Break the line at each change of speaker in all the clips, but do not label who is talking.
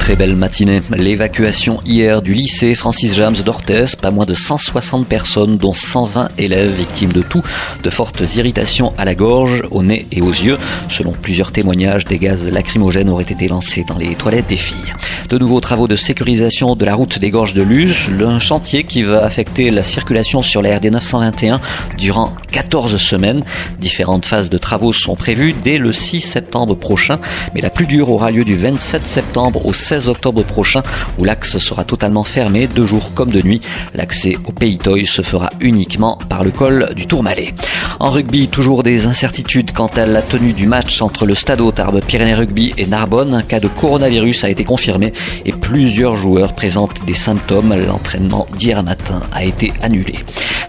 Très belle matinée. L'évacuation hier du lycée Francis James d'Orthez, pas moins de 160 personnes, dont 120 élèves victimes de tout, de fortes irritations à la gorge, au nez et aux yeux. Selon plusieurs témoignages, des gaz lacrymogènes auraient été lancés dans les toilettes des filles. De nouveaux travaux de sécurisation de la route des gorges de Luz, un chantier qui va affecter la circulation sur la RD 921 durant 14 semaines. Différentes phases de travaux sont prévues dès le 6 septembre prochain, mais la plus dure aura lieu du 27 septembre au 16 octobre prochain où l'axe sera totalement fermé de jour comme de nuit. L'accès au Pays Toy se fera uniquement par le col du Tourmalet. En rugby, toujours des incertitudes quant à la tenue du match entre le Stade Tarbes Pyrénées Rugby et Narbonne. Un cas de coronavirus a été confirmé et plusieurs joueurs présentent des symptômes. L'entraînement d'hier matin a été annulé.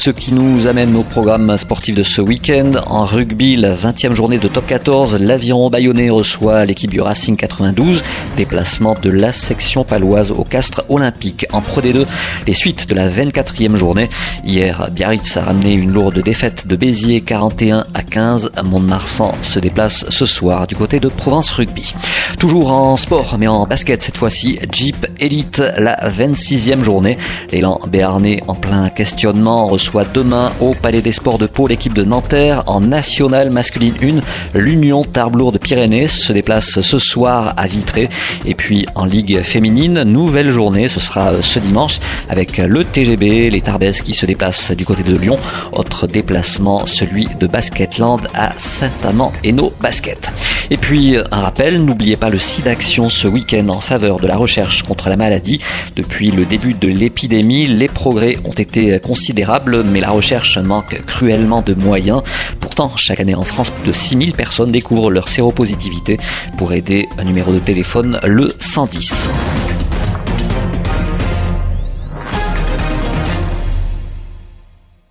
Ce qui nous amène au programme sportif de ce week-end. En rugby, la 20e journée de top 14, l'aviron bayonnais reçoit l'équipe du Racing 92. Déplacement de la section paloise au Castre Olympique. En Pro D2, les suites de la 24e journée. Hier, Biarritz a ramené une lourde défaite de Béziers 41 à 15. Mont-de-Marsan se déplace ce soir du côté de Provence Rugby. Toujours en sport, mais en basket cette fois-ci, Jeep Elite, la 26e journée. L'élan béarnais en plein questionnement reçoit demain au Palais des Sports de Pau l'équipe de Nanterre en Nationale masculine 1. L'Union Tarbes de Pyrénées se déplace ce soir à Vitré. Et puis en Ligue féminine, nouvelle journée, ce sera ce dimanche avec le TGB, les Tarbes qui se déplacent du côté de Lyon. Autre déplacement, celui de Basketland à Saint-Amand-Hainaut Basket. Et puis, un rappel, n'oubliez pas le site d'action ce week-end en faveur de la recherche contre la maladie. Depuis le début de l'épidémie, les progrès ont été considérables, mais la recherche manque cruellement de moyens. Pourtant, chaque année en France, plus de 6000 personnes découvrent leur séropositivité. Pour aider, un numéro de téléphone, le 110.